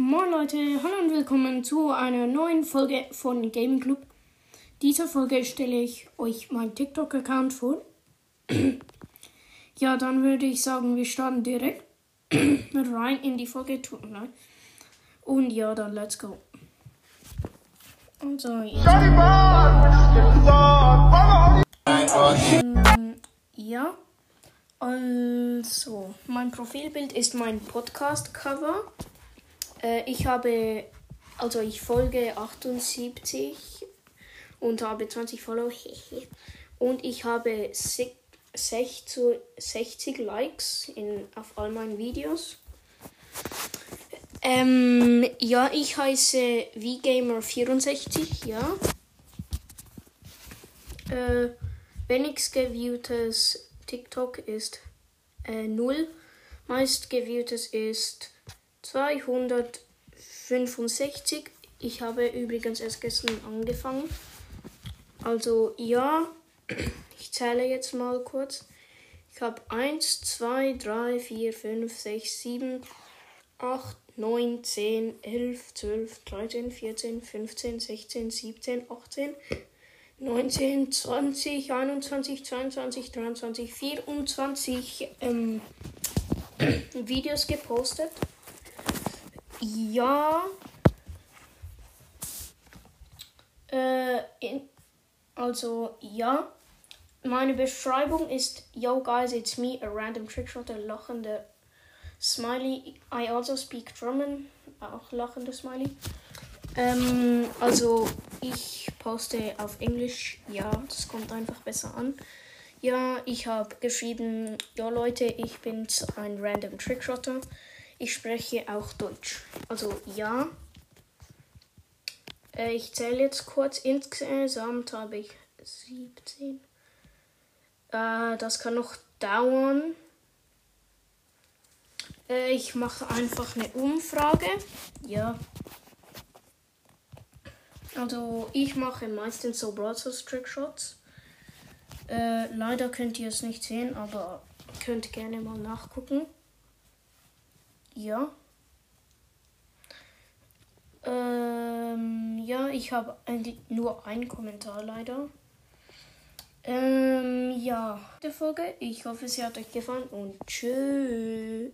Moin Leute, hallo und willkommen zu einer neuen Folge von Gaming Club. Dieser Folge stelle ich euch meinen TikTok-Account vor. ja, dann würde ich sagen, wir starten direkt rein in die Folge. Tut. Und ja, dann let's go. Also, ja. Ähm, ja. Also, mein Profilbild ist mein Podcast-Cover. Äh, ich habe, also ich folge 78 und habe 20 Follower. und ich habe 60, 60 Likes in, auf all meinen Videos. Ähm, ja, ich heiße VGamer64, ja. Äh, wenigst TikTok ist äh, 0. Meist geviewtes ist 265. Ich habe übrigens erst gestern angefangen. Also ja, ich zähle jetzt mal kurz. Ich habe 1, 2, 3, 4, 5, 6, 7, 8, 9, 10, 11, 12, 13, 14, 15, 16, 17, 18, 19, 20, 21, 22, 23, 24 ähm, Videos gepostet. Ja. Äh, in, also, ja. Meine Beschreibung ist, Yo guys, it's me, a random trickshotter, lachende Smiley. I also speak German, auch lachende Smiley. Ähm, also, ich poste auf Englisch. Ja, das kommt einfach besser an. Ja, ich habe geschrieben, ja Leute, ich bin ein random Trickshotter. Ich spreche auch Deutsch. Also ja. Äh, ich zähle jetzt kurz. Insgesamt habe ich 17. Äh, das kann noch dauern. Äh, ich mache einfach eine Umfrage. Ja. Also ich mache meistens so Brothers Trickshots. Äh, leider könnt ihr es nicht sehen, aber könnt gerne mal nachgucken. Ja. Ähm, ja, ich habe nur einen Kommentar leider. Ähm, ja, die Folge. Ich hoffe, sie hat euch gefallen und tschüss.